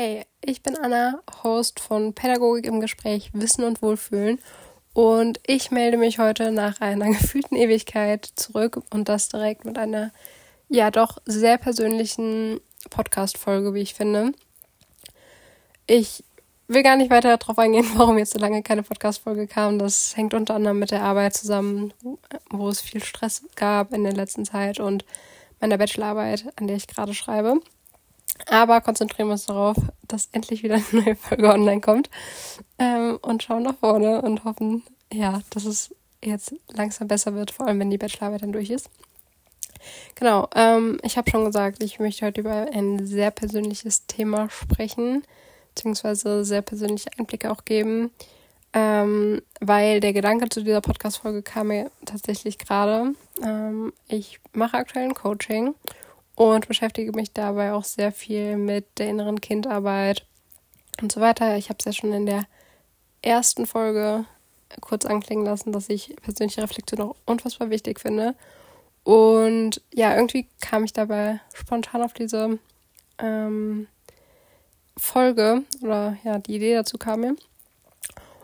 Hey, ich bin Anna, Host von Pädagogik im Gespräch Wissen und Wohlfühlen und ich melde mich heute nach einer gefühlten Ewigkeit zurück und das direkt mit einer ja doch sehr persönlichen Podcast-Folge, wie ich finde. Ich will gar nicht weiter darauf eingehen, warum jetzt so lange keine Podcast-Folge kam. Das hängt unter anderem mit der Arbeit zusammen, wo es viel Stress gab in der letzten Zeit und meiner Bachelorarbeit, an der ich gerade schreibe. Aber konzentrieren wir uns darauf, dass endlich wieder eine neue Folge online kommt. Ähm, und schauen nach vorne und hoffen, ja, dass es jetzt langsam besser wird, vor allem wenn die Bachelorarbeit dann durch ist. Genau, ähm, ich habe schon gesagt, ich möchte heute über ein sehr persönliches Thema sprechen, beziehungsweise sehr persönliche Einblicke auch geben, ähm, weil der Gedanke zu dieser Podcast-Folge kam mir tatsächlich gerade. Ähm, ich mache aktuell ein Coaching und beschäftige mich dabei auch sehr viel mit der inneren Kindarbeit und so weiter. Ich habe es ja schon in der ersten Folge kurz anklingen lassen, dass ich persönliche Reflexion auch unfassbar wichtig finde. Und ja, irgendwie kam ich dabei spontan auf diese ähm, Folge oder ja, die Idee dazu kam mir.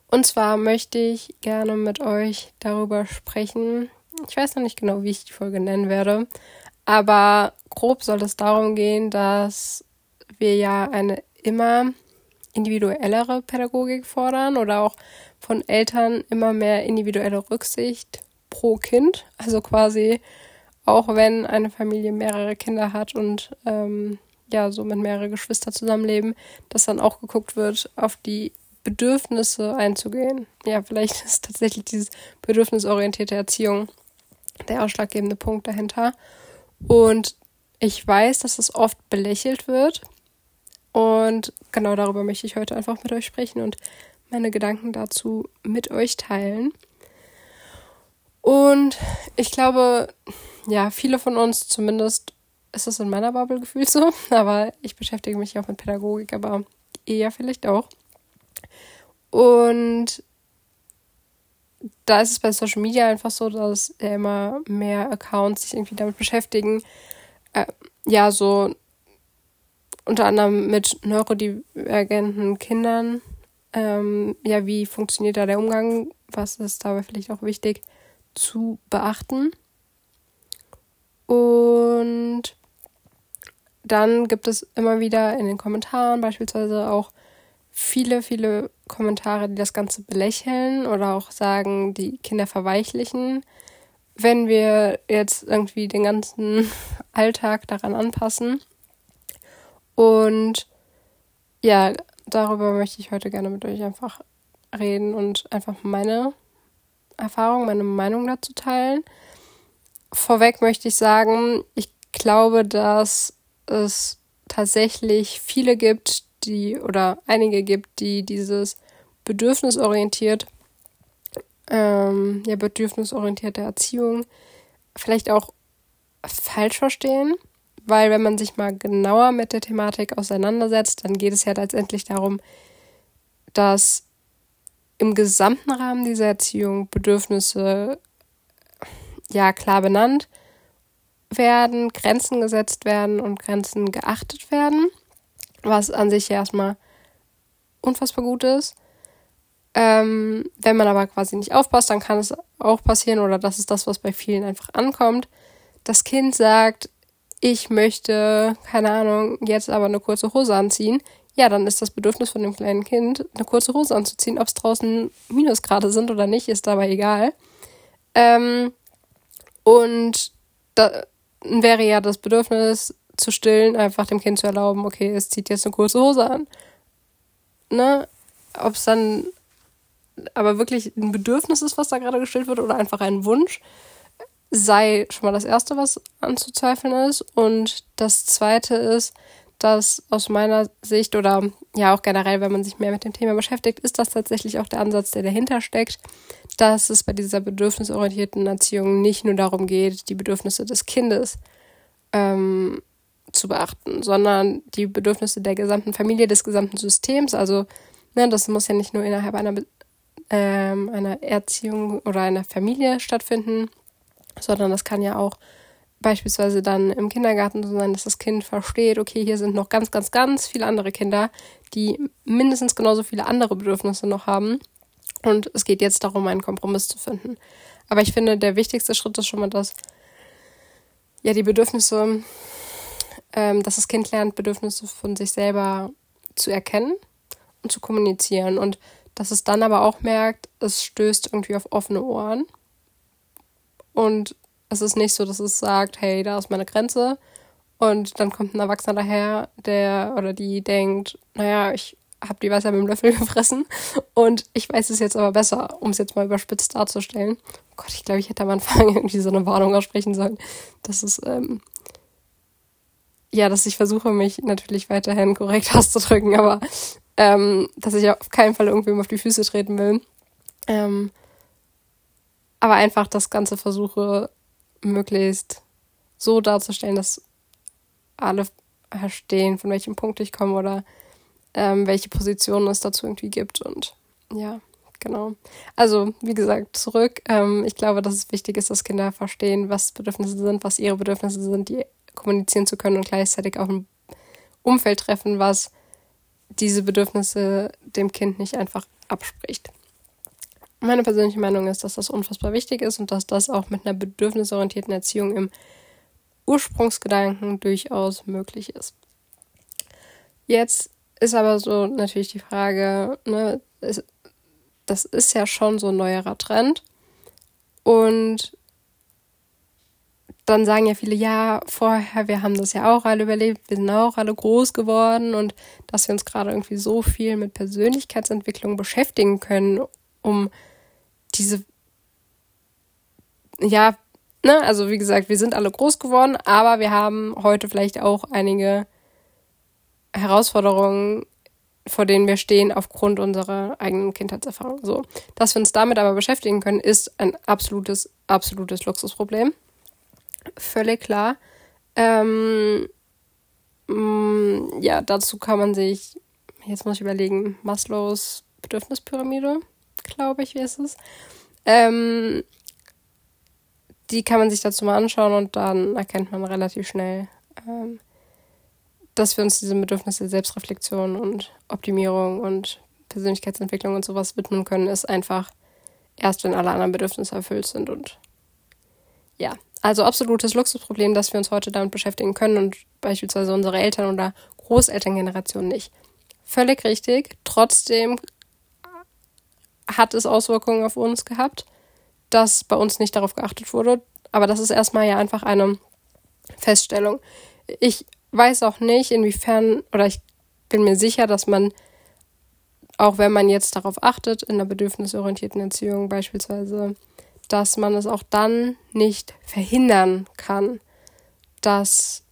Und zwar möchte ich gerne mit euch darüber sprechen. Ich weiß noch nicht genau, wie ich die Folge nennen werde, aber grob soll es darum gehen, dass wir ja eine immer individuellere Pädagogik fordern oder auch von Eltern immer mehr individuelle Rücksicht pro Kind. Also quasi auch wenn eine Familie mehrere Kinder hat und ähm, ja, so mit mehrere Geschwister zusammenleben, dass dann auch geguckt wird, auf die Bedürfnisse einzugehen. Ja, vielleicht ist tatsächlich dieses bedürfnisorientierte Erziehung der ausschlaggebende Punkt dahinter. Und ich weiß, dass es oft belächelt wird. Und genau darüber möchte ich heute einfach mit euch sprechen und meine Gedanken dazu mit euch teilen. Und ich glaube, ja, viele von uns, zumindest ist es in meiner Bubble gefühlt so, aber ich beschäftige mich auch mit Pädagogik, aber eher vielleicht auch. Und da ist es bei Social Media einfach so, dass ja immer mehr Accounts sich irgendwie damit beschäftigen. Äh, ja, so unter anderem mit neurodivergenten Kindern. Ähm, ja, wie funktioniert da der Umgang? Was ist dabei vielleicht auch wichtig zu beachten? Und dann gibt es immer wieder in den Kommentaren beispielsweise auch viele, viele Kommentare, die das Ganze belächeln oder auch sagen, die Kinder verweichlichen. Wenn wir jetzt irgendwie den ganzen Alltag daran anpassen. Und ja, darüber möchte ich heute gerne mit euch einfach reden und einfach meine Erfahrung, meine Meinung dazu teilen. Vorweg möchte ich sagen, ich glaube, dass es tatsächlich viele gibt, die oder einige gibt, die dieses bedürfnisorientiert, ähm, ja, bedürfnisorientierte Erziehung vielleicht auch falsch verstehen, weil wenn man sich mal genauer mit der Thematik auseinandersetzt, dann geht es ja letztendlich darum, dass im gesamten Rahmen dieser Erziehung Bedürfnisse ja klar benannt werden, Grenzen gesetzt werden und Grenzen geachtet werden was an sich ja erstmal unfassbar gut ist. Ähm, wenn man aber quasi nicht aufpasst, dann kann es auch passieren, oder das ist das, was bei vielen einfach ankommt. Das Kind sagt, ich möchte, keine Ahnung, jetzt aber eine kurze Hose anziehen. Ja, dann ist das Bedürfnis von dem kleinen Kind, eine kurze Hose anzuziehen. Ob es draußen Minusgrade sind oder nicht, ist dabei egal. Ähm, und da wäre ja das Bedürfnis, zu stillen, einfach dem Kind zu erlauben, okay, es zieht jetzt eine kurze Hose an. Ne? Ob es dann aber wirklich ein Bedürfnis ist, was da gerade gestillt wird, oder einfach ein Wunsch, sei schon mal das Erste, was anzuzweifeln ist. Und das Zweite ist, dass aus meiner Sicht oder ja auch generell, wenn man sich mehr mit dem Thema beschäftigt, ist das tatsächlich auch der Ansatz, der dahinter steckt, dass es bei dieser bedürfnisorientierten Erziehung nicht nur darum geht, die Bedürfnisse des Kindes ähm, zu beachten, sondern die Bedürfnisse der gesamten Familie, des gesamten Systems. Also, ne, das muss ja nicht nur innerhalb einer, ähm, einer Erziehung oder einer Familie stattfinden, sondern das kann ja auch beispielsweise dann im Kindergarten zu sein, dass das Kind versteht, okay, hier sind noch ganz, ganz, ganz viele andere Kinder, die mindestens genauso viele andere Bedürfnisse noch haben. Und es geht jetzt darum, einen Kompromiss zu finden. Aber ich finde, der wichtigste Schritt ist schon mal, dass ja die Bedürfnisse, ähm, dass das Kind lernt, Bedürfnisse von sich selber zu erkennen und zu kommunizieren. Und dass es dann aber auch merkt, es stößt irgendwie auf offene Ohren. Und es ist nicht so, dass es sagt, hey, da ist meine Grenze. Und dann kommt ein Erwachsener daher, der oder die denkt, naja, ich habe die Wasser mit dem Löffel gefressen und ich weiß es jetzt aber besser, um es jetzt mal überspitzt darzustellen. Oh Gott, ich glaube, ich hätte am Anfang irgendwie so eine Warnung aussprechen sollen, dass es, ähm, ja, dass ich versuche, mich natürlich weiterhin korrekt auszudrücken, aber ähm, dass ich auf keinen Fall irgendwem auf die Füße treten will. Ähm, aber einfach das Ganze versuche, möglichst so darzustellen, dass alle verstehen, von welchem Punkt ich komme oder ähm, welche Positionen es dazu irgendwie gibt. Und ja, genau. Also, wie gesagt, zurück. Ähm, ich glaube, dass es wichtig ist, dass Kinder verstehen, was Bedürfnisse sind, was ihre Bedürfnisse sind, die kommunizieren zu können und gleichzeitig auch ein Umfeld treffen, was diese Bedürfnisse dem Kind nicht einfach abspricht. Meine persönliche Meinung ist, dass das unfassbar wichtig ist und dass das auch mit einer bedürfnisorientierten Erziehung im Ursprungsgedanken durchaus möglich ist. Jetzt ist aber so natürlich die Frage, ne, das ist ja schon so ein neuerer Trend. Und dann sagen ja viele, ja, vorher, wir haben das ja auch alle überlebt, wir sind auch alle groß geworden und dass wir uns gerade irgendwie so viel mit Persönlichkeitsentwicklung beschäftigen können, um diese, ja, ne, also wie gesagt, wir sind alle groß geworden, aber wir haben heute vielleicht auch einige Herausforderungen, vor denen wir stehen aufgrund unserer eigenen Kindheitserfahrung. So, dass wir uns damit aber beschäftigen können, ist ein absolutes, absolutes Luxusproblem. Völlig klar. Ähm, mh, mm, ja, dazu kann man sich, jetzt muss ich überlegen, Maslows Bedürfnispyramide, glaube ich, wie ist es. Ähm, die kann man sich dazu mal anschauen und dann erkennt man relativ schnell, ähm, dass wir uns diese Bedürfnisse Selbstreflexion und Optimierung und Persönlichkeitsentwicklung und sowas widmen können, ist einfach erst, wenn alle anderen Bedürfnisse erfüllt sind. Und ja, also absolutes Luxusproblem, dass wir uns heute damit beschäftigen können und beispielsweise unsere Eltern oder Großelterngeneration nicht. Völlig richtig. Trotzdem hat es Auswirkungen auf uns gehabt, dass bei uns nicht darauf geachtet wurde. Aber das ist erstmal ja einfach eine Feststellung. Ich weiß auch nicht, inwiefern, oder ich bin mir sicher, dass man, auch wenn man jetzt darauf achtet, in der bedürfnisorientierten Erziehung beispielsweise, dass man es auch dann nicht verhindern kann, dass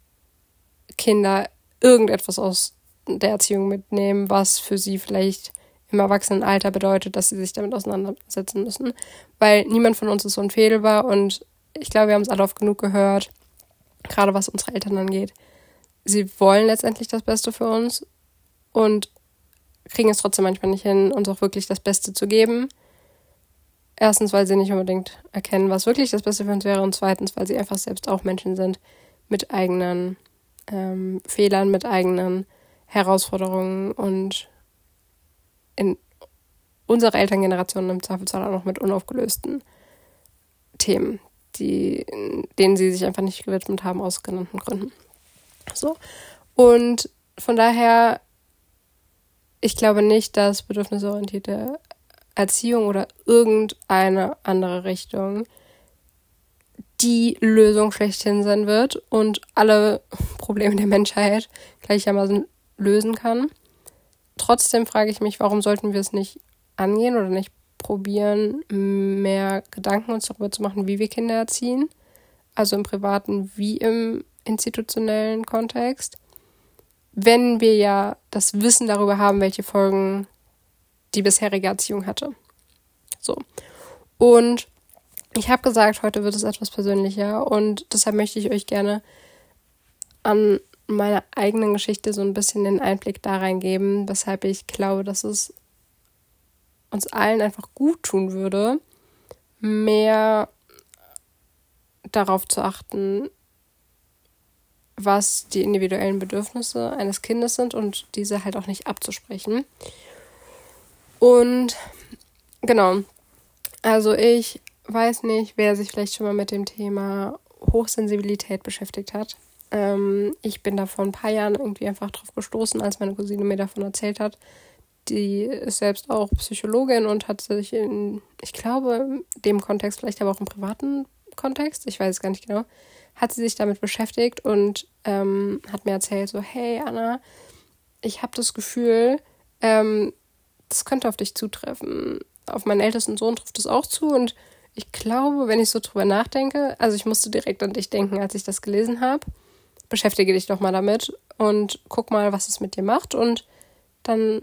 Kinder irgendetwas aus der Erziehung mitnehmen, was für sie vielleicht im Erwachsenenalter bedeutet, dass sie sich damit auseinandersetzen müssen. Weil niemand von uns ist unfehlbar und ich glaube, wir haben es alle oft genug gehört, gerade was unsere Eltern angeht. Sie wollen letztendlich das Beste für uns und kriegen es trotzdem manchmal nicht hin, uns auch wirklich das Beste zu geben. Erstens, weil sie nicht unbedingt erkennen, was wirklich das Beste für uns wäre und zweitens, weil sie einfach selbst auch Menschen sind mit eigenen ähm, Fehlern, mit eigenen Herausforderungen und in unserer Elterngeneration im Zweifelsfall auch noch mit unaufgelösten Themen, die, denen sie sich einfach nicht gewidmet haben aus genannten Gründen. So. Und von daher, ich glaube nicht, dass bedürfnisorientierte Erziehung oder irgendeine andere Richtung die Lösung schlechthin sein wird und alle Probleme der Menschheit gleichermaßen lösen kann. Trotzdem frage ich mich, warum sollten wir es nicht angehen oder nicht probieren, mehr Gedanken uns darüber zu machen, wie wir Kinder erziehen. Also im privaten wie im institutionellen Kontext. Wenn wir ja das Wissen darüber haben, welche Folgen die bisherige Erziehung hatte. So. Und ich habe gesagt, heute wird es etwas persönlicher und deshalb möchte ich euch gerne an meiner eigenen Geschichte so ein bisschen den Einblick da reingeben, weshalb ich glaube, dass es uns allen einfach gut tun würde, mehr darauf zu achten, was die individuellen Bedürfnisse eines Kindes sind und diese halt auch nicht abzusprechen. Und genau, also ich weiß nicht, wer sich vielleicht schon mal mit dem Thema Hochsensibilität beschäftigt hat. Ähm, ich bin da vor ein paar Jahren irgendwie einfach drauf gestoßen, als meine Cousine mir davon erzählt hat. Die ist selbst auch Psychologin und hat sich in, ich glaube, dem Kontext, vielleicht aber auch im privaten Kontext, ich weiß es gar nicht genau, hat sie sich damit beschäftigt und ähm, hat mir erzählt, so, hey Anna, ich habe das Gefühl, ähm, das könnte auf dich zutreffen. Auf meinen ältesten Sohn trifft es auch zu und ich glaube, wenn ich so drüber nachdenke, also ich musste direkt an dich denken, als ich das gelesen habe. Beschäftige dich doch mal damit und guck mal, was es mit dir macht und dann,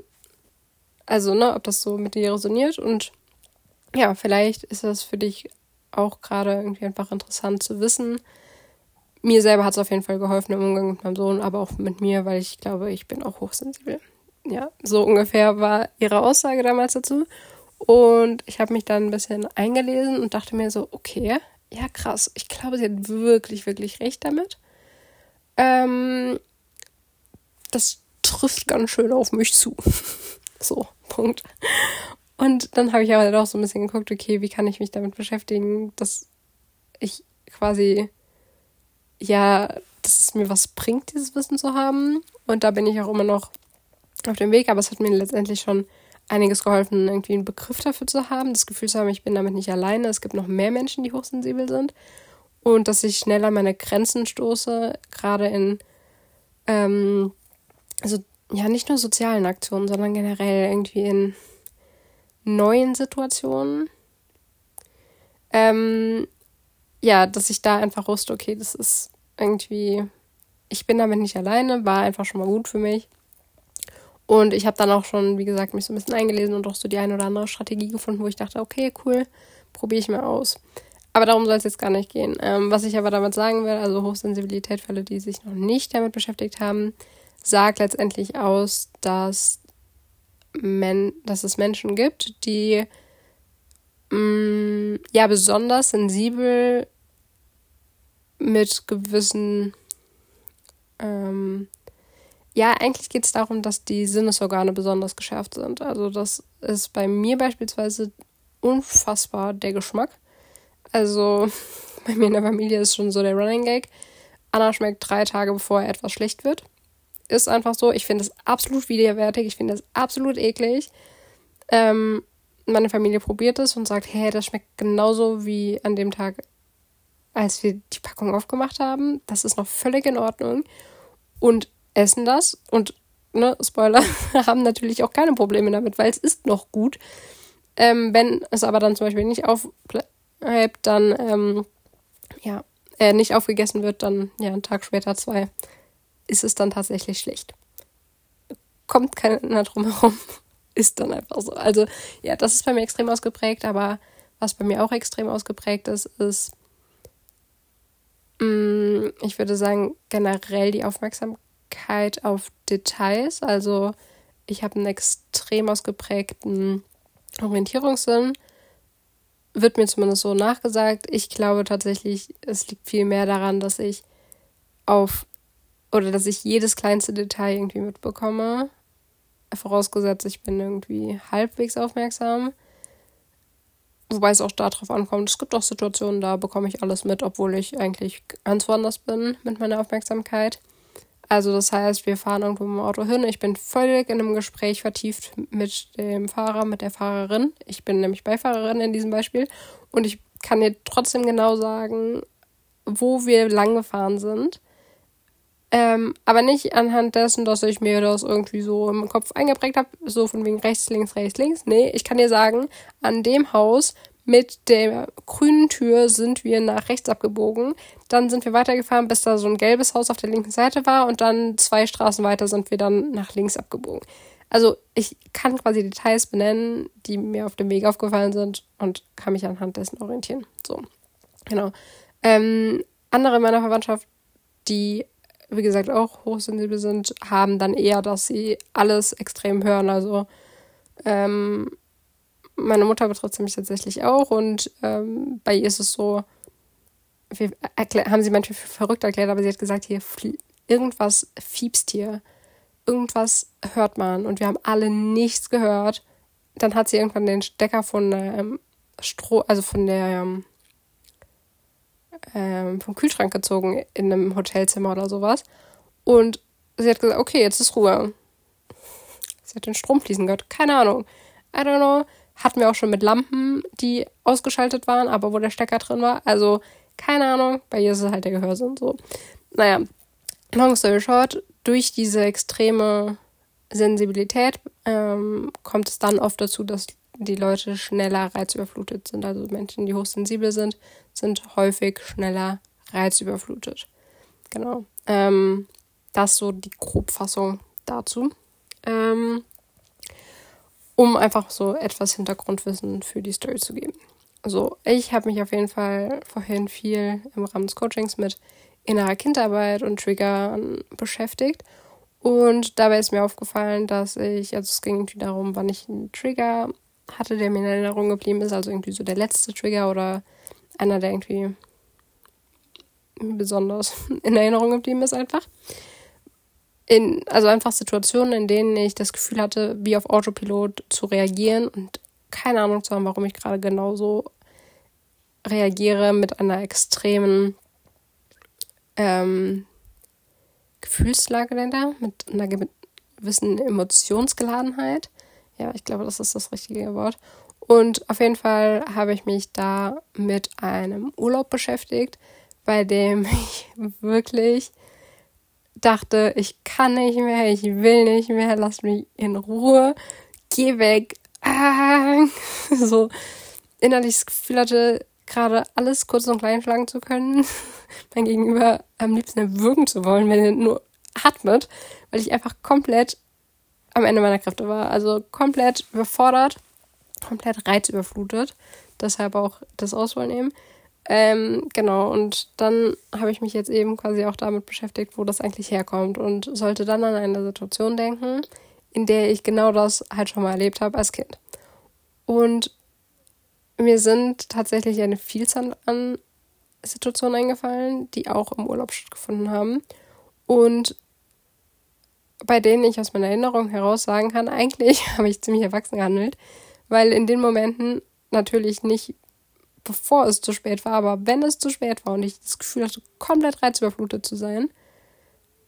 also, ne, ob das so mit dir resoniert und ja, vielleicht ist das für dich auch gerade irgendwie einfach interessant zu wissen. Mir selber hat es auf jeden Fall geholfen im Umgang mit meinem Sohn, aber auch mit mir, weil ich glaube, ich bin auch hochsensibel. Ja, so ungefähr war ihre Aussage damals dazu. Und ich habe mich dann ein bisschen eingelesen und dachte mir so, okay, ja krass, ich glaube, sie hat wirklich, wirklich recht damit. Ähm, das trifft ganz schön auf mich zu. so, Punkt. Und dann habe ich aber auch so ein bisschen geguckt, okay, wie kann ich mich damit beschäftigen, dass ich quasi, ja, dass es mir was bringt, dieses Wissen zu haben. Und da bin ich auch immer noch auf dem Weg, aber es hat mir letztendlich schon einiges geholfen, irgendwie einen Begriff dafür zu haben, das Gefühl zu haben, ich bin damit nicht alleine, es gibt noch mehr Menschen, die hochsensibel sind und dass ich schneller meine Grenzen stoße, gerade in, ähm, also ja, nicht nur sozialen Aktionen, sondern generell irgendwie in neuen Situationen. Ähm, ja, dass ich da einfach wusste, okay, das ist irgendwie, ich bin damit nicht alleine, war einfach schon mal gut für mich. Und ich habe dann auch schon, wie gesagt, mich so ein bisschen eingelesen und auch so die eine oder andere Strategie gefunden, wo ich dachte, okay, cool, probiere ich mal aus. Aber darum soll es jetzt gar nicht gehen. Ähm, was ich aber damit sagen will, also Hochsensibilität für alle, die sich noch nicht damit beschäftigt haben, sagt letztendlich aus, dass men dass es Menschen gibt, die mh, mm, ja besonders sensibel mit gewissen ähm, ja, eigentlich geht es darum, dass die Sinnesorgane besonders geschärft sind. Also das ist bei mir beispielsweise unfassbar der Geschmack. Also bei mir in der Familie ist schon so der Running Gag. Anna schmeckt drei Tage, bevor etwas schlecht wird ist einfach so. Ich finde es absolut widerwärtig. Ich finde es absolut eklig. Ähm, meine Familie probiert es und sagt, hey, das schmeckt genauso wie an dem Tag, als wir die Packung aufgemacht haben. Das ist noch völlig in Ordnung. Und essen das und, ne, Spoiler, haben natürlich auch keine Probleme damit, weil es ist noch gut. Ähm, wenn es aber dann zum Beispiel nicht aufbleibt, dann, ähm, ja, äh, nicht aufgegessen wird, dann, ja, einen Tag später, zwei, ist es dann tatsächlich schlecht. Kommt keiner drum herum, ist dann einfach so. Also ja, das ist bei mir extrem ausgeprägt, aber was bei mir auch extrem ausgeprägt ist, ist, mm, ich würde sagen, generell die Aufmerksamkeit auf Details. Also ich habe einen extrem ausgeprägten Orientierungssinn. Wird mir zumindest so nachgesagt. Ich glaube tatsächlich, es liegt viel mehr daran, dass ich auf oder dass ich jedes kleinste Detail irgendwie mitbekomme. Vorausgesetzt, ich bin irgendwie halbwegs aufmerksam. Wobei es auch darauf ankommt, es gibt auch Situationen, da bekomme ich alles mit, obwohl ich eigentlich ganz woanders bin mit meiner Aufmerksamkeit. Also das heißt, wir fahren irgendwo im Auto hin. Ich bin völlig in einem Gespräch vertieft mit dem Fahrer, mit der Fahrerin. Ich bin nämlich Beifahrerin in diesem Beispiel. Und ich kann dir trotzdem genau sagen, wo wir lang gefahren sind. Ähm, aber nicht anhand dessen, dass ich mir das irgendwie so im Kopf eingeprägt habe, so von wegen rechts, links, rechts, links. Nee, ich kann dir sagen, an dem Haus mit der grünen Tür sind wir nach rechts abgebogen. Dann sind wir weitergefahren, bis da so ein gelbes Haus auf der linken Seite war und dann zwei Straßen weiter sind wir dann nach links abgebogen. Also ich kann quasi Details benennen, die mir auf dem Weg aufgefallen sind und kann mich anhand dessen orientieren. So, genau. Ähm, andere in meiner Verwandtschaft, die wie gesagt, auch hochsensibel sind, haben dann eher, dass sie alles extrem hören. Also ähm, meine Mutter betrifft sie mich tatsächlich auch und ähm, bei ihr ist es so, wir haben sie manchmal für verrückt erklärt, aber sie hat gesagt, hier irgendwas fiebst hier, irgendwas hört man und wir haben alle nichts gehört. Dann hat sie irgendwann den Stecker von ähm, Stroh, also von der ähm, ähm, vom Kühlschrank gezogen in einem Hotelzimmer oder sowas. Und sie hat gesagt, okay, jetzt ist Ruhe. Sie hat den Strom fließen gehört. Keine Ahnung. I don't know. Hatten wir auch schon mit Lampen, die ausgeschaltet waren, aber wo der Stecker drin war. Also, keine Ahnung. Bei ihr ist es halt der Gehörsinn so. Naja, long story short, durch diese extreme Sensibilität ähm, kommt es dann oft dazu, dass die Leute schneller reizüberflutet sind. Also Menschen, die hochsensibel sind, sind häufig schneller reizüberflutet. Genau. Ähm, das so die Grobfassung dazu. Ähm, um einfach so etwas Hintergrundwissen für die Story zu geben. Also ich habe mich auf jeden Fall vorhin viel im Rahmen des Coachings mit innerer Kindarbeit und Triggern beschäftigt. Und dabei ist mir aufgefallen, dass ich, also es ging irgendwie darum, wann ich einen Trigger hatte, der mir in Erinnerung geblieben ist, also irgendwie so der letzte Trigger oder einer, der irgendwie besonders in Erinnerung geblieben ist einfach. In, also einfach Situationen, in denen ich das Gefühl hatte, wie auf Autopilot zu reagieren und keine Ahnung zu haben, warum ich gerade genauso reagiere mit einer extremen ähm, Gefühlslage dahinter, mit einer gewissen Emotionsgeladenheit. Ja, ich glaube, das ist das richtige Wort. Und auf jeden Fall habe ich mich da mit einem Urlaub beschäftigt, bei dem ich wirklich dachte, ich kann nicht mehr, ich will nicht mehr, lass mich in Ruhe, geh weg. Ah, so innerlich das Gefühl hatte, gerade alles kurz und klein schlagen zu können, mein Gegenüber am liebsten erwürgen zu wollen, wenn er nur atmet, weil ich einfach komplett am Ende meiner Kräfte war. Also komplett überfordert, komplett reizüberflutet. Deshalb auch das Auswahl nehmen. Ähm, genau, und dann habe ich mich jetzt eben quasi auch damit beschäftigt, wo das eigentlich herkommt und sollte dann an eine Situation denken, in der ich genau das halt schon mal erlebt habe als Kind. Und mir sind tatsächlich eine Vielzahl an Situationen eingefallen, die auch im Urlaub stattgefunden haben. Und bei denen ich aus meiner Erinnerung heraus sagen kann, eigentlich habe ich ziemlich erwachsen gehandelt, weil in den Momenten natürlich nicht bevor es zu spät war, aber wenn es zu spät war und ich das Gefühl hatte, komplett reizüberflutet zu sein,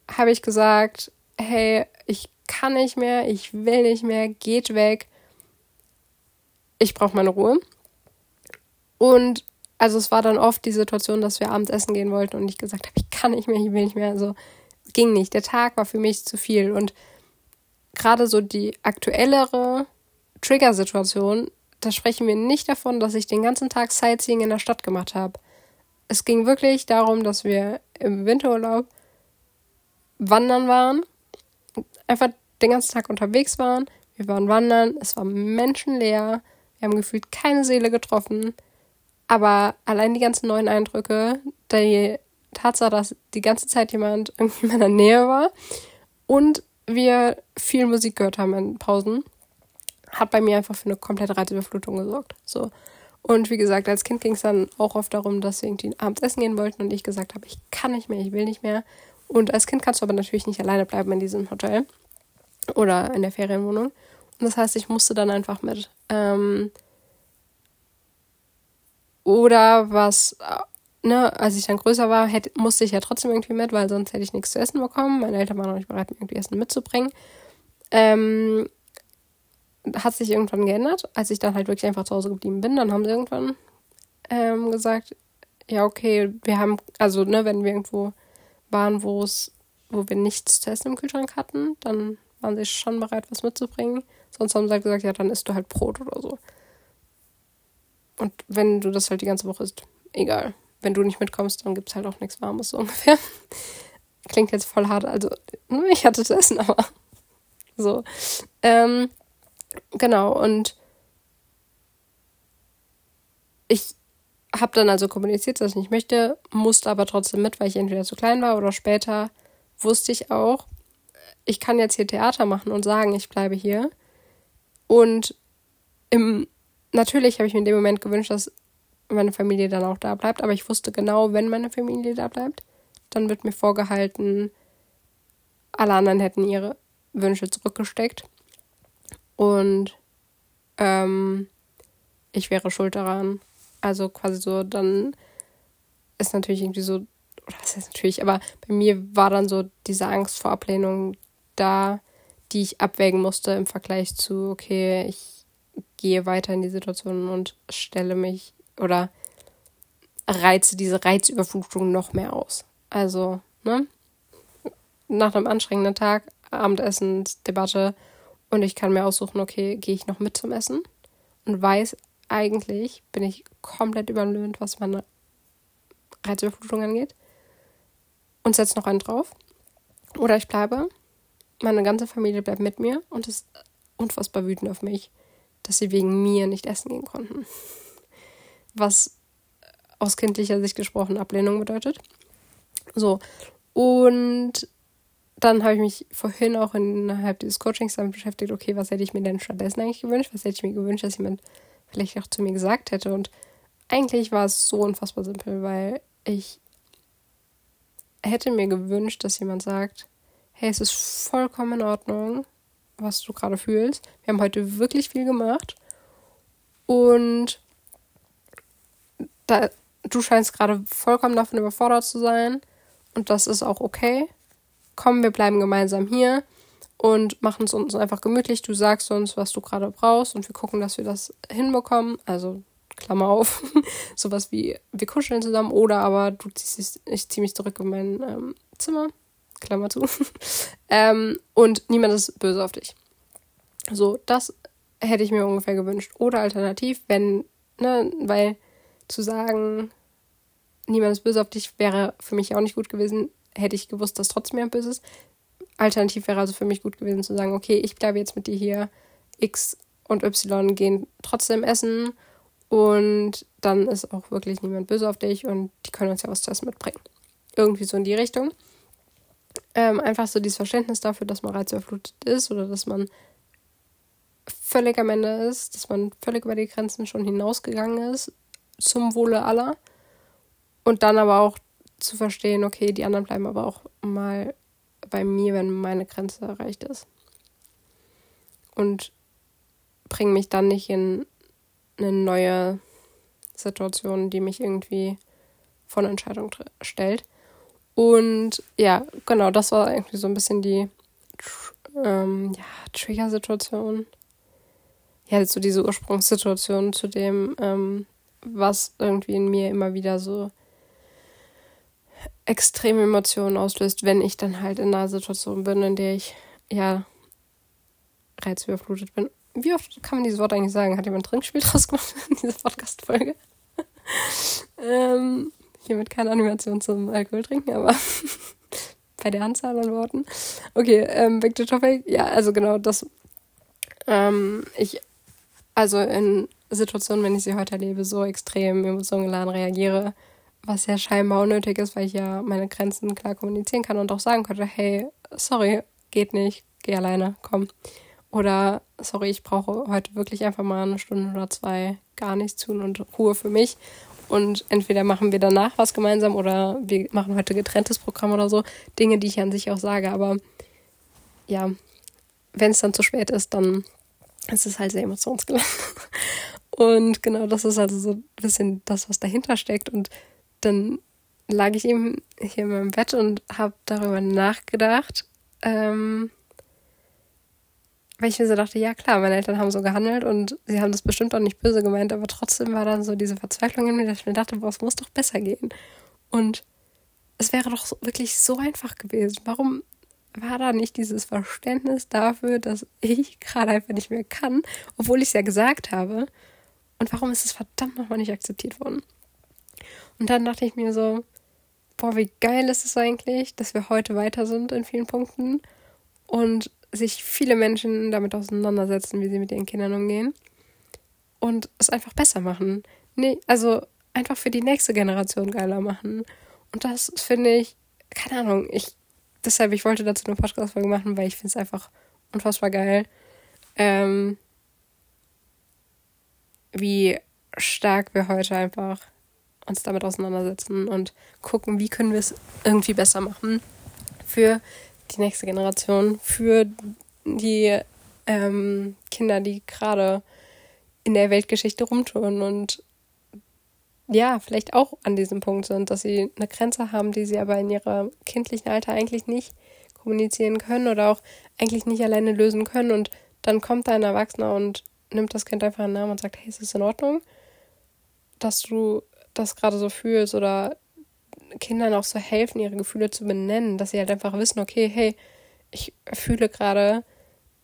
habe ich gesagt, hey, ich kann nicht mehr, ich will nicht mehr, geht weg, ich brauche meine Ruhe. Und also es war dann oft die Situation, dass wir abends essen gehen wollten und ich gesagt habe, ich kann nicht mehr, ich will nicht mehr. Also ging nicht. Der Tag war für mich zu viel. Und gerade so die aktuellere Trigger-Situation, da sprechen wir nicht davon, dass ich den ganzen Tag Sightseeing in der Stadt gemacht habe. Es ging wirklich darum, dass wir im Winterurlaub wandern waren, einfach den ganzen Tag unterwegs waren. Wir waren wandern, es war menschenleer, wir haben gefühlt keine Seele getroffen. Aber allein die ganzen neuen Eindrücke, die Tatsache, dass die ganze Zeit jemand irgendwie in meiner Nähe war und wir viel Musik gehört haben in Pausen, hat bei mir einfach für eine komplette Reizüberflutung gesorgt. So. Und wie gesagt, als Kind ging es dann auch oft darum, dass wir irgendwie abends essen gehen wollten und ich gesagt habe, ich kann nicht mehr, ich will nicht mehr. Und als Kind kannst du aber natürlich nicht alleine bleiben in diesem Hotel oder in der Ferienwohnung. Und das heißt, ich musste dann einfach mit. Ähm, oder was ne, als ich dann größer war, hätte, musste ich ja trotzdem irgendwie mit, weil sonst hätte ich nichts zu essen bekommen. Meine Eltern waren noch nicht bereit, mir irgendwie Essen mitzubringen. Ähm, hat sich irgendwann geändert, als ich dann halt wirklich einfach zu Hause geblieben bin. Dann haben sie irgendwann ähm, gesagt, ja, okay, wir haben, also, ne, wenn wir irgendwo waren, wo es, wo wir nichts zu essen im Kühlschrank hatten, dann waren sie schon bereit, was mitzubringen. Sonst haben sie halt gesagt, ja, dann isst du halt Brot oder so. Und wenn du das halt die ganze Woche isst, egal wenn du nicht mitkommst, dann gibt es halt auch nichts Warmes, so ungefähr. Klingt jetzt voll hart, also ne, ich hatte zu essen, aber so. Ähm, genau, und ich habe dann also kommuniziert, dass ich nicht möchte, musste aber trotzdem mit, weil ich entweder zu klein war oder später wusste ich auch, ich kann jetzt hier Theater machen und sagen, ich bleibe hier. Und im, natürlich habe ich mir in dem Moment gewünscht, dass meine Familie dann auch da bleibt. Aber ich wusste genau, wenn meine Familie da bleibt, dann wird mir vorgehalten, alle anderen hätten ihre Wünsche zurückgesteckt. Und ähm, ich wäre schuld daran. Also quasi so, dann ist natürlich irgendwie so, oder was heißt natürlich, aber bei mir war dann so diese Angst vor Ablehnung da, die ich abwägen musste im Vergleich zu, okay, ich gehe weiter in die Situation und stelle mich oder reize diese Reizüberflutung noch mehr aus. Also, ne? Nach einem anstrengenden Tag, Abendessensdebatte und ich kann mir aussuchen, okay, gehe ich noch mit zum Essen und weiß, eigentlich bin ich komplett überlöhnt, was meine Reizüberflutung angeht und setze noch einen drauf. Oder ich bleibe, meine ganze Familie bleibt mit mir und ist unfassbar wütend auf mich, dass sie wegen mir nicht essen gehen konnten. Was aus kindlicher Sicht gesprochen Ablehnung bedeutet. So, und dann habe ich mich vorhin auch innerhalb dieses Coachings damit beschäftigt, okay, was hätte ich mir denn stattdessen eigentlich gewünscht? Was hätte ich mir gewünscht, dass jemand vielleicht auch zu mir gesagt hätte? Und eigentlich war es so unfassbar simpel, weil ich hätte mir gewünscht, dass jemand sagt, hey, es ist vollkommen in Ordnung, was du gerade fühlst. Wir haben heute wirklich viel gemacht und da, du scheinst gerade vollkommen davon überfordert zu sein und das ist auch okay. Komm, wir bleiben gemeinsam hier und machen es uns einfach gemütlich. Du sagst uns, was du gerade brauchst und wir gucken, dass wir das hinbekommen. Also Klammer auf, sowas wie wir kuscheln zusammen oder aber du ziehst, ich ziehe mich zurück in mein ähm, Zimmer, Klammer zu, ähm, und niemand ist böse auf dich. So, das hätte ich mir ungefähr gewünscht. Oder alternativ, wenn, ne, weil zu sagen, niemand ist böse auf dich, wäre für mich auch nicht gut gewesen, hätte ich gewusst, dass trotzdem jemand böse ist. Alternativ wäre also für mich gut gewesen zu sagen, okay, ich bleibe jetzt mit dir hier, X und Y gehen trotzdem essen und dann ist auch wirklich niemand böse auf dich und die können uns ja was zu essen mitbringen. Irgendwie so in die Richtung. Ähm, einfach so dieses Verständnis dafür, dass man reizüberflutet ist oder dass man völlig am Ende ist, dass man völlig über die Grenzen schon hinausgegangen ist, zum Wohle aller. Und dann aber auch zu verstehen, okay, die anderen bleiben aber auch mal bei mir, wenn meine Grenze erreicht ist. Und bringen mich dann nicht in eine neue Situation, die mich irgendwie von Entscheidung stellt. Und ja, genau, das war irgendwie so ein bisschen die ähm, ja, Trigger-Situation. Ja, so diese Ursprungssituation zu dem, ähm, was irgendwie in mir immer wieder so extreme Emotionen auslöst, wenn ich dann halt in einer Situation bin, in der ich ja reizüberflutet bin wie oft kann man dieses Wort eigentlich sagen? Hat jemand Trinkspiel draus gemacht in dieser Podcast-Folge? ähm, hiermit keine Animation zum Alkohol trinken, aber bei der Anzahl an Worten. Okay, ähm, to topic. Ja, also genau, das. Ähm, ich, also in Situationen, wenn ich sie heute erlebe, so extrem emotionsgeladen reagiere, was ja scheinbar unnötig ist, weil ich ja meine Grenzen klar kommunizieren kann und auch sagen könnte, hey, sorry, geht nicht, geh alleine, komm. Oder, sorry, ich brauche heute wirklich einfach mal eine Stunde oder zwei gar nichts tun und Ruhe für mich. Und entweder machen wir danach was gemeinsam oder wir machen heute getrenntes Programm oder so. Dinge, die ich an sich auch sage. Aber ja, wenn es dann zu spät ist, dann ist es halt sehr emotionsgeladen. Und genau das ist also so ein bisschen das, was dahinter steckt. Und dann lag ich eben hier in meinem Bett und habe darüber nachgedacht. Ähm, weil ich mir so dachte, ja klar, meine Eltern haben so gehandelt und sie haben das bestimmt auch nicht böse gemeint, aber trotzdem war dann so diese Verzweiflung in mir, dass ich mir dachte, boah, es muss doch besser gehen. Und es wäre doch wirklich so einfach gewesen. Warum war da nicht dieses Verständnis dafür, dass ich gerade einfach nicht mehr kann, obwohl ich es ja gesagt habe? Und warum ist es verdammt nochmal nicht akzeptiert worden? Und dann dachte ich mir so, boah, wie geil ist es eigentlich, dass wir heute weiter sind in vielen Punkten und sich viele Menschen damit auseinandersetzen, wie sie mit ihren Kindern umgehen und es einfach besser machen. Nee, also einfach für die nächste Generation geiler machen. Und das finde ich, keine Ahnung, ich, deshalb, ich wollte dazu eine Podcast-Folge machen, weil ich finde es einfach unfassbar geil, ähm, wie stark wir heute einfach uns damit auseinandersetzen und gucken, wie können wir es irgendwie besser machen für die nächste Generation, für die ähm, Kinder, die gerade in der Weltgeschichte rumtouren und ja, vielleicht auch an diesem Punkt sind, dass sie eine Grenze haben, die sie aber in ihrem kindlichen Alter eigentlich nicht kommunizieren können oder auch eigentlich nicht alleine lösen können. Und dann kommt da ein Erwachsener und nimmt das Kind einfach in den Namen und sagt, hey, ist es in Ordnung, dass du das gerade so fühlst oder Kindern auch so helfen, ihre Gefühle zu benennen, dass sie halt einfach wissen, okay, hey, ich fühle gerade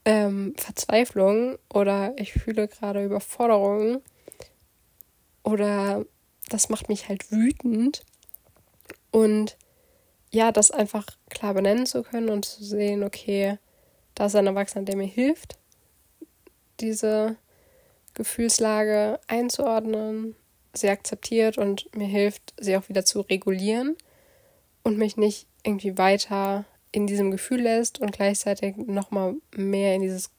ähm, Verzweiflung oder ich fühle gerade Überforderung oder das macht mich halt wütend. Und ja, das einfach klar benennen zu können und zu sehen, okay, da ist ein Erwachsener, der mir hilft, diese Gefühlslage einzuordnen, sie akzeptiert und mir hilft, sie auch wieder zu regulieren und mich nicht irgendwie weiter in diesem Gefühl lässt und gleichzeitig nochmal mehr in dieses,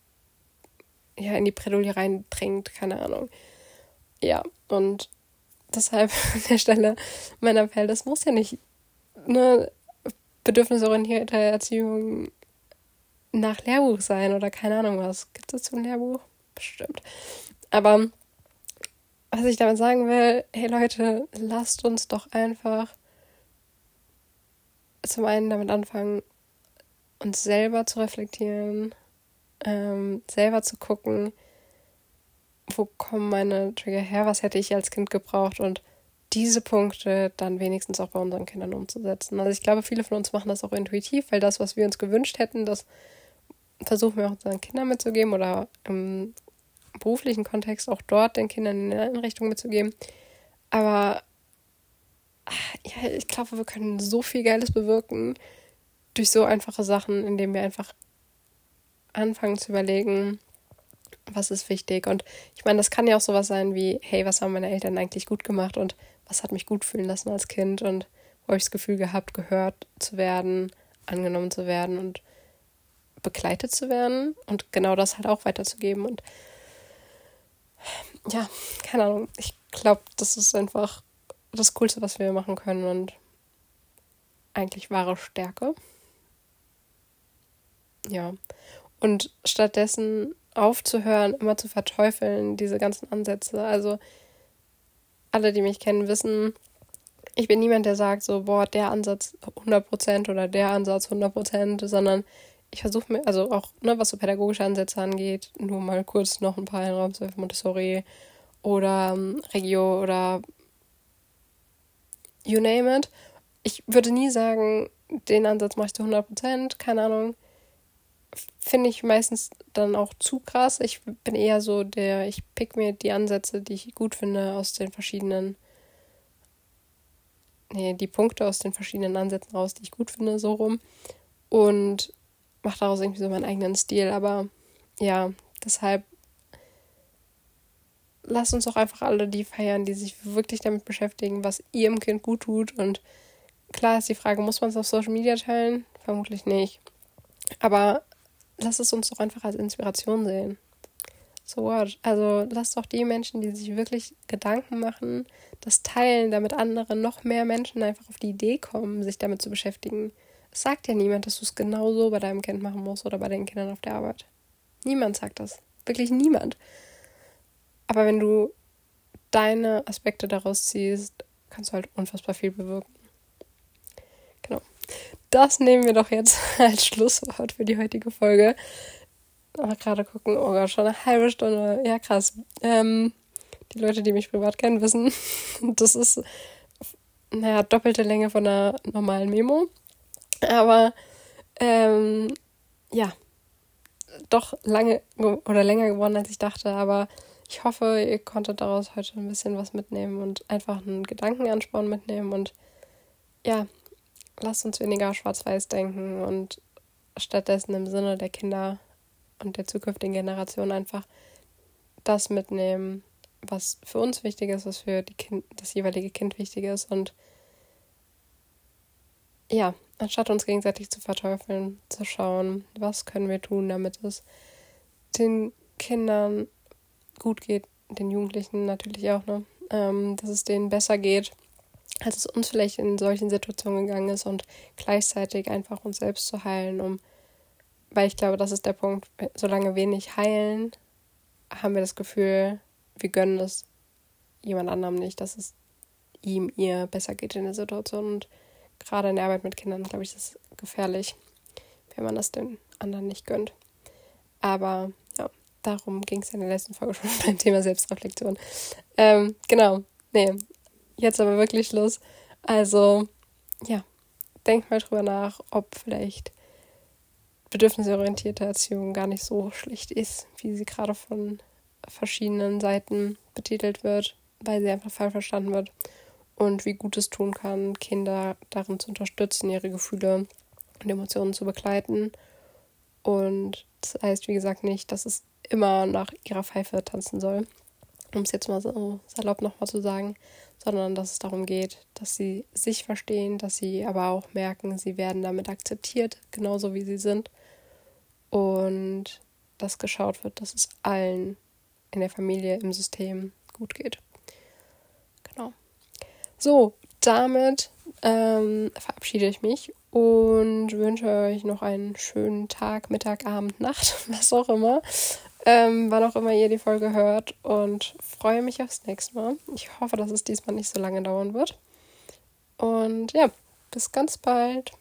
ja, in die Bredouille reindrängt, keine Ahnung. Ja, und deshalb an der Stelle mein Appell, das muss ja nicht eine bedürfnisorientierte Erziehung nach Lehrbuch sein oder keine Ahnung was. Gibt es dazu ein Lehrbuch? Bestimmt. Aber was ich damit sagen will, hey Leute, lasst uns doch einfach zum einen damit anfangen, uns selber zu reflektieren, ähm, selber zu gucken, wo kommen meine Trigger her, was hätte ich als Kind gebraucht und diese Punkte dann wenigstens auch bei unseren Kindern umzusetzen. Also ich glaube, viele von uns machen das auch intuitiv, weil das, was wir uns gewünscht hätten, das versuchen wir auch unseren Kindern mitzugeben oder im beruflichen Kontext auch dort den Kindern in der Einrichtung mitzugeben. Aber ja, ich glaube, wir können so viel Geiles bewirken durch so einfache Sachen, indem wir einfach anfangen zu überlegen, was ist wichtig. Und ich meine, das kann ja auch sowas sein wie, hey, was haben meine Eltern eigentlich gut gemacht und was hat mich gut fühlen lassen als Kind und wo habe ich das Gefühl gehabt, gehört zu werden, angenommen zu werden und begleitet zu werden und genau das halt auch weiterzugeben. Und ja, keine Ahnung. Ich glaube, das ist einfach das Coolste, was wir machen können und eigentlich wahre Stärke. Ja. Und stattdessen aufzuhören, immer zu verteufeln, diese ganzen Ansätze. Also alle, die mich kennen, wissen, ich bin niemand, der sagt so, boah, der Ansatz 100% oder der Ansatz 100%, sondern ich versuche mir, also auch, ne, was so pädagogische Ansätze angeht, nur mal kurz noch ein paar in Raum Montessori oder ähm, Regio oder you name it. Ich würde nie sagen, den Ansatz mache ich zu 100%, keine Ahnung. Finde ich meistens dann auch zu krass. Ich bin eher so der, ich pick mir die Ansätze, die ich gut finde, aus den verschiedenen, nee, die Punkte aus den verschiedenen Ansätzen raus, die ich gut finde, so rum. Und mache daraus irgendwie so meinen eigenen Stil. Aber ja, deshalb lasst uns doch einfach alle die feiern, die sich wirklich damit beschäftigen, was ihrem Kind gut tut. Und klar ist die Frage, muss man es auf Social Media teilen? Vermutlich nicht. Aber lasst es uns doch einfach als Inspiration sehen. So what? Also lasst doch die Menschen, die sich wirklich Gedanken machen, das teilen, damit andere noch mehr Menschen einfach auf die Idee kommen, sich damit zu beschäftigen. Sagt ja niemand, dass du es genauso bei deinem Kind machen musst oder bei den Kindern auf der Arbeit. Niemand sagt das. Wirklich niemand. Aber wenn du deine Aspekte daraus ziehst, kannst du halt unfassbar viel bewirken. Genau. Das nehmen wir doch jetzt als Schlusswort für die heutige Folge. Mal gerade gucken, oh Gott, schon eine halbe Stunde. Ja, krass. Ähm, die Leute, die mich privat kennen, wissen, das ist, naja, doppelte Länge von einer normalen Memo. Aber ähm, ja, doch lange oder länger geworden, als ich dachte. Aber ich hoffe, ihr konntet daraus heute ein bisschen was mitnehmen und einfach einen Gedankenansporn mitnehmen. Und ja, lasst uns weniger schwarz-weiß denken und stattdessen im Sinne der Kinder und der zukünftigen Generation einfach das mitnehmen, was für uns wichtig ist, was für die kind, das jeweilige Kind wichtig ist und ja, anstatt uns gegenseitig zu verteufeln, zu schauen, was können wir tun, damit es den Kindern gut geht, den Jugendlichen natürlich auch, ne? Ähm, dass es denen besser geht, als es uns vielleicht in solchen Situationen gegangen ist und gleichzeitig einfach uns selbst zu heilen, um, weil ich glaube, das ist der Punkt, solange wir nicht heilen, haben wir das Gefühl, wir gönnen es jemand anderem nicht, dass es ihm, ihr besser geht in der Situation. Und gerade in der Arbeit mit Kindern, glaube ich, ist es gefährlich, wenn man das den anderen nicht gönnt. Aber ja, darum ging es in der letzten Folge schon beim Thema Selbstreflexion. Ähm, genau, nee, jetzt aber wirklich Schluss. Also, ja, denkt mal drüber nach, ob vielleicht bedürfnisorientierte Erziehung gar nicht so schlecht ist, wie sie gerade von verschiedenen Seiten betitelt wird, weil sie einfach falsch verstanden wird. Und wie gut es tun kann, Kinder darin zu unterstützen, ihre Gefühle und Emotionen zu begleiten. Und das heißt, wie gesagt, nicht, dass es immer nach ihrer Pfeife tanzen soll, um es jetzt mal so salopp nochmal zu sagen, sondern dass es darum geht, dass sie sich verstehen, dass sie aber auch merken, sie werden damit akzeptiert, genauso wie sie sind. Und dass geschaut wird, dass es allen in der Familie, im System gut geht. So, damit ähm, verabschiede ich mich und wünsche euch noch einen schönen Tag, Mittag, Abend, Nacht, was auch immer ähm, wann auch immer ihr die Folge hört und freue mich aufs nächste Mal. Ich hoffe, dass es diesmal nicht so lange dauern wird. Und ja, bis ganz bald.